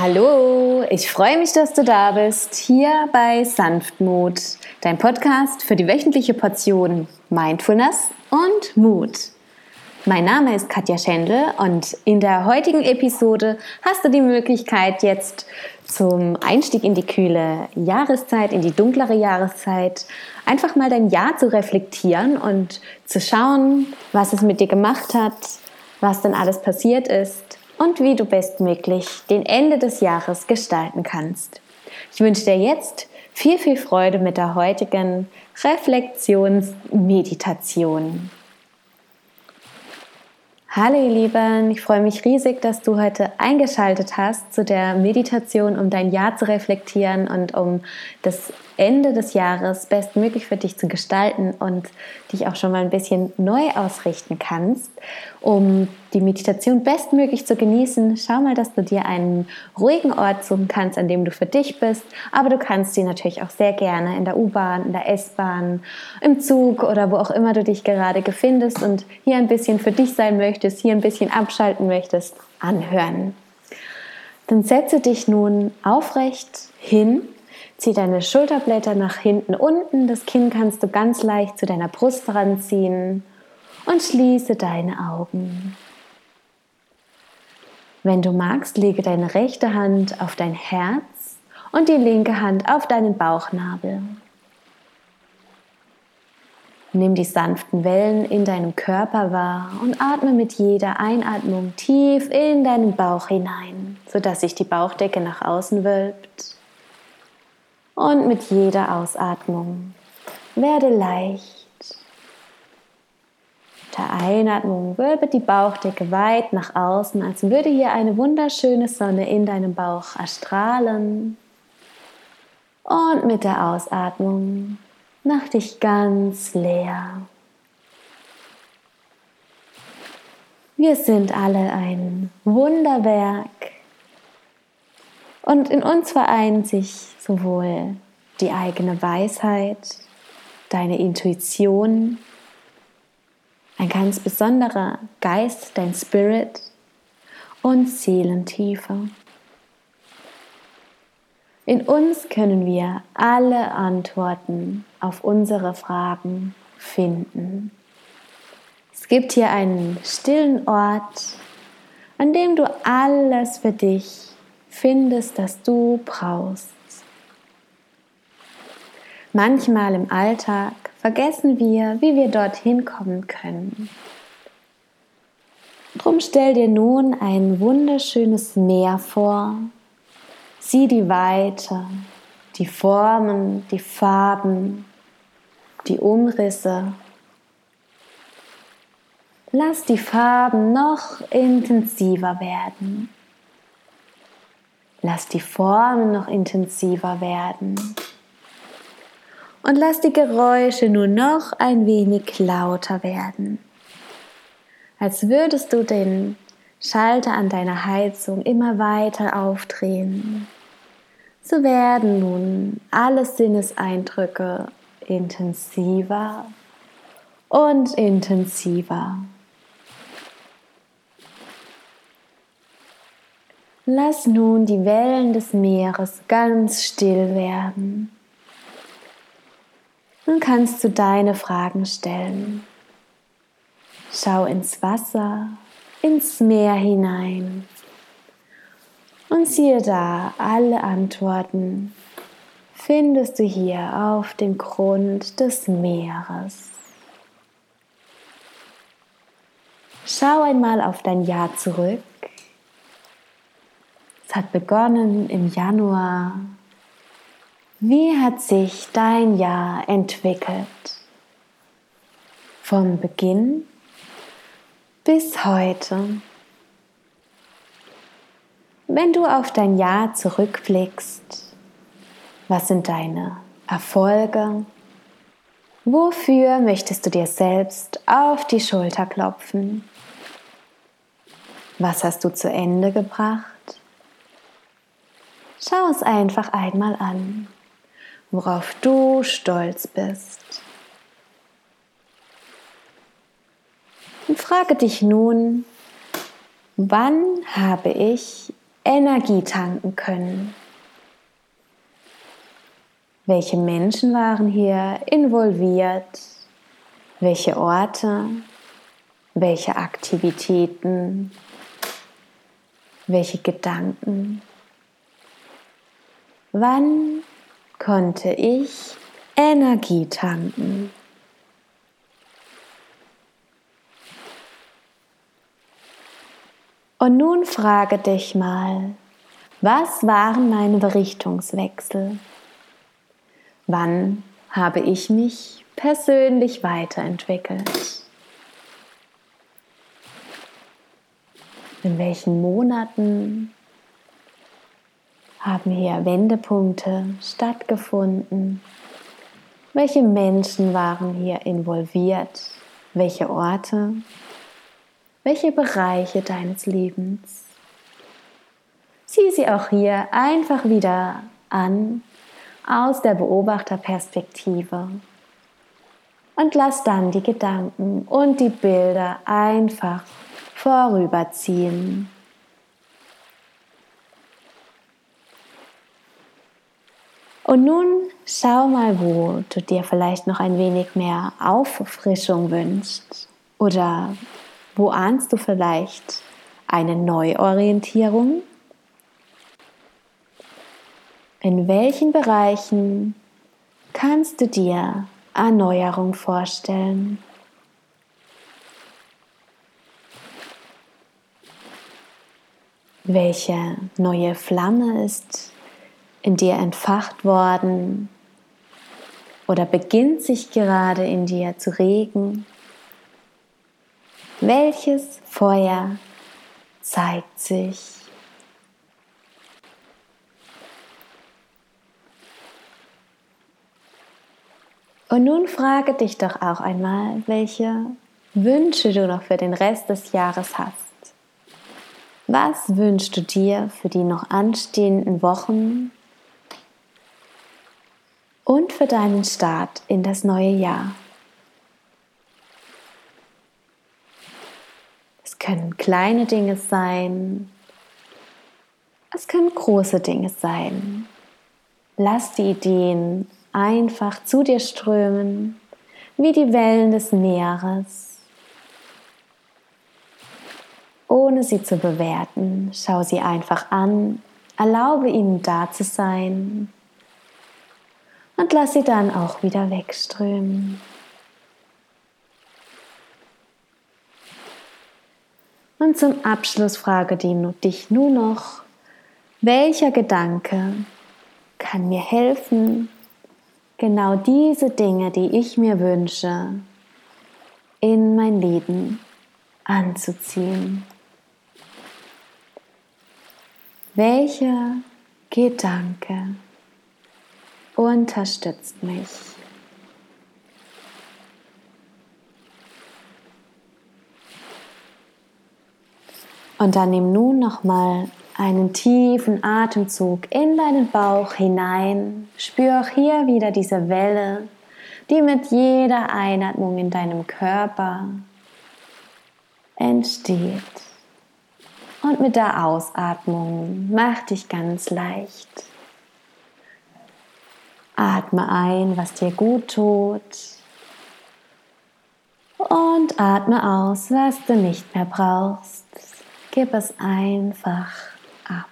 Hallo, ich freue mich, dass du da bist, hier bei Sanftmut, dein Podcast für die wöchentliche Portion Mindfulness und Mut. Mein Name ist Katja Schendl und in der heutigen Episode hast du die Möglichkeit, jetzt zum Einstieg in die kühle Jahreszeit, in die dunklere Jahreszeit, einfach mal dein Jahr zu reflektieren und zu schauen, was es mit dir gemacht hat, was denn alles passiert ist und wie du bestmöglich den Ende des Jahres gestalten kannst. Ich wünsche dir jetzt viel, viel Freude mit der heutigen Reflexionsmeditation. Hallo ihr Lieben, ich freue mich riesig, dass du heute eingeschaltet hast zu der Meditation, um dein Jahr zu reflektieren und um das Ende des Jahres bestmöglich für dich zu gestalten und dich auch schon mal ein bisschen neu ausrichten kannst. Um die Meditation bestmöglich zu genießen, schau mal, dass du dir einen ruhigen Ort suchen kannst, an dem du für dich bist. Aber du kannst sie natürlich auch sehr gerne in der U-Bahn, in der S-Bahn, im Zug oder wo auch immer du dich gerade befindest und hier ein bisschen für dich sein möchtest, hier ein bisschen abschalten möchtest, anhören. Dann setze dich nun aufrecht hin Zieh deine Schulterblätter nach hinten unten. Das Kinn kannst du ganz leicht zu deiner Brust ranziehen und schließe deine Augen. Wenn du magst, lege deine rechte Hand auf dein Herz und die linke Hand auf deinen Bauchnabel. Nimm die sanften Wellen in deinem Körper wahr und atme mit jeder Einatmung tief in deinen Bauch hinein, sodass sich die Bauchdecke nach außen wölbt und mit jeder Ausatmung werde leicht. Der Einatmung wölbe die Bauchdecke weit nach außen, als würde hier eine wunderschöne Sonne in deinem Bauch erstrahlen. Und mit der Ausatmung mach dich ganz leer. Wir sind alle ein Wunderwerk und in uns vereint sich sowohl die eigene Weisheit, deine Intuition, ein ganz besonderer Geist, dein Spirit und Seelentiefe. In uns können wir alle Antworten auf unsere Fragen finden. Es gibt hier einen stillen Ort, an dem du alles für dich findest, das du brauchst. Manchmal im Alltag vergessen wir, wie wir dorthin kommen können. Drum stell dir nun ein wunderschönes Meer vor. Sieh die Weite, die Formen, die Farben, die Umrisse. Lass die Farben noch intensiver werden. Lass die Formen noch intensiver werden. Und lass die Geräusche nur noch ein wenig lauter werden. Als würdest du den Schalter an deiner Heizung immer weiter aufdrehen. So werden nun alle Sinneseindrücke intensiver und intensiver. Lass nun die Wellen des Meeres ganz still werden. Nun kannst du deine Fragen stellen. Schau ins Wasser, ins Meer hinein und siehe da, alle Antworten findest du hier auf dem Grund des Meeres. Schau einmal auf dein Jahr zurück es hat begonnen im Januar. Wie hat sich dein Jahr entwickelt? Vom Beginn bis heute. Wenn du auf dein Jahr zurückblickst, was sind deine Erfolge? Wofür möchtest du dir selbst auf die Schulter klopfen? Was hast du zu Ende gebracht? Schau es einfach einmal an, worauf du stolz bist. Und frage dich nun, wann habe ich Energie tanken können. Welche Menschen waren hier involviert? Welche Orte? Welche Aktivitäten? Welche Gedanken? Wann konnte ich Energie tanken? Und nun frage dich mal, was waren meine Richtungswechsel? Wann habe ich mich persönlich weiterentwickelt? In welchen Monaten haben hier Wendepunkte stattgefunden? Welche Menschen waren hier involviert? Welche Orte? Welche Bereiche deines Lebens? Sieh sie auch hier einfach wieder an aus der Beobachterperspektive und lass dann die Gedanken und die Bilder einfach vorüberziehen. Und nun schau mal, wo du dir vielleicht noch ein wenig mehr Auffrischung wünschst oder wo ahnst du vielleicht eine Neuorientierung? In welchen Bereichen kannst du dir Erneuerung vorstellen? Welche neue Flamme ist in dir entfacht worden oder beginnt sich gerade in dir zu regen? Welches Feuer zeigt sich? Und nun frage dich doch auch einmal, welche Wünsche du noch für den Rest des Jahres hast. Was wünschst du dir für die noch anstehenden Wochen und für deinen Start in das neue Jahr? können kleine Dinge sein, es können große Dinge sein. Lass die Ideen einfach zu dir strömen, wie die Wellen des Meeres. Ohne sie zu bewerten, schau sie einfach an, erlaube ihnen da zu sein und lass sie dann auch wieder wegströmen. Und zum Abschluss frage dich nur noch, welcher Gedanke kann mir helfen, genau diese Dinge, die ich mir wünsche, in mein Leben anzuziehen? Welcher Gedanke unterstützt mich? Und dann nimm nun nochmal einen tiefen Atemzug in deinen Bauch hinein. Spür auch hier wieder diese Welle, die mit jeder Einatmung in deinem Körper entsteht. Und mit der Ausatmung mach dich ganz leicht. Atme ein, was dir gut tut. Und atme aus, was du nicht mehr brauchst. Gib es einfach ab.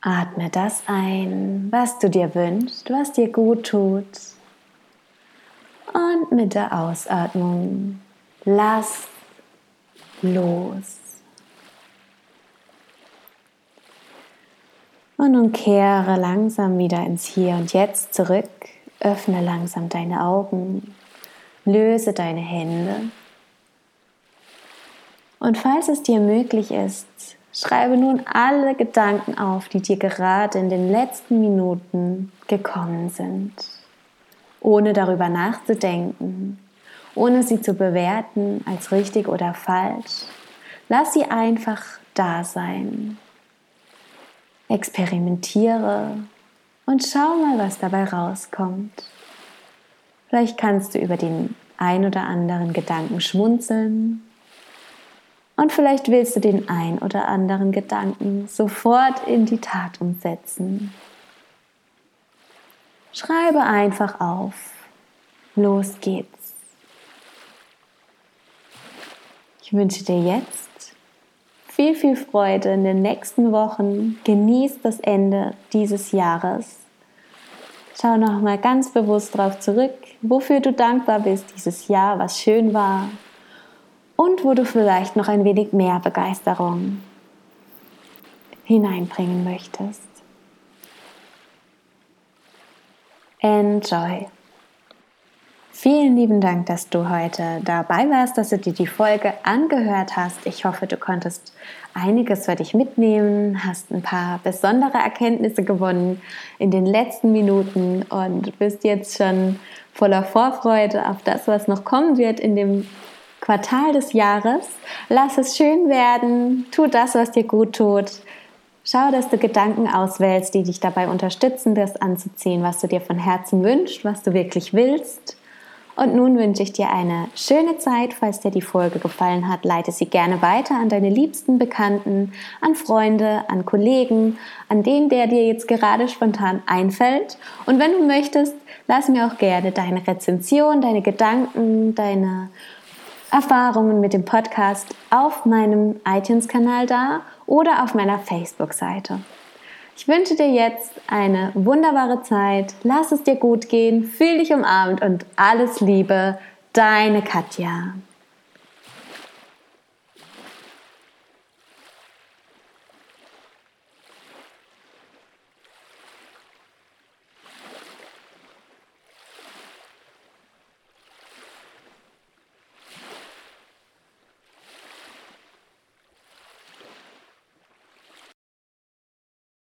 Atme das ein, was du dir wünschst, was dir gut tut. Und mit der Ausatmung lass los. Und nun kehre langsam wieder ins Hier und Jetzt zurück. Öffne langsam deine Augen. Löse deine Hände und falls es dir möglich ist, schreibe nun alle Gedanken auf, die dir gerade in den letzten Minuten gekommen sind, ohne darüber nachzudenken, ohne sie zu bewerten als richtig oder falsch. Lass sie einfach da sein. Experimentiere und schau mal, was dabei rauskommt. Vielleicht kannst du über den ein oder anderen Gedanken schmunzeln Und vielleicht willst du den ein oder anderen Gedanken sofort in die Tat umsetzen. Schreibe einfach auf. Los geht's. Ich wünsche dir jetzt viel, viel Freude in den nächsten Wochen. Genieß das Ende dieses Jahres. Schau noch mal ganz bewusst darauf zurück, wofür du dankbar bist dieses Jahr, was schön war und wo du vielleicht noch ein wenig mehr Begeisterung hineinbringen möchtest. Enjoy. Vielen lieben Dank, dass du heute dabei warst, dass du dir die Folge angehört hast. Ich hoffe, du konntest einiges für dich mitnehmen, hast ein paar besondere Erkenntnisse gewonnen in den letzten Minuten und bist jetzt schon voller Vorfreude auf das, was noch kommen wird in dem Quartal des Jahres. Lass es schön werden, tu das, was dir gut tut. Schau, dass du Gedanken auswählst, die dich dabei unterstützen, das anzuziehen, was du dir von Herzen wünschst, was du wirklich willst. Und nun wünsche ich dir eine schöne Zeit. Falls dir die Folge gefallen hat, leite sie gerne weiter an deine liebsten Bekannten, an Freunde, an Kollegen, an den, der dir jetzt gerade spontan einfällt. Und wenn du möchtest, lass mir auch gerne deine Rezension, deine Gedanken, deine Erfahrungen mit dem Podcast auf meinem iTunes-Kanal da oder auf meiner Facebook-Seite. Ich wünsche dir jetzt eine wunderbare Zeit. Lass es dir gut gehen, fühl dich umarmt und alles Liebe, deine Katja.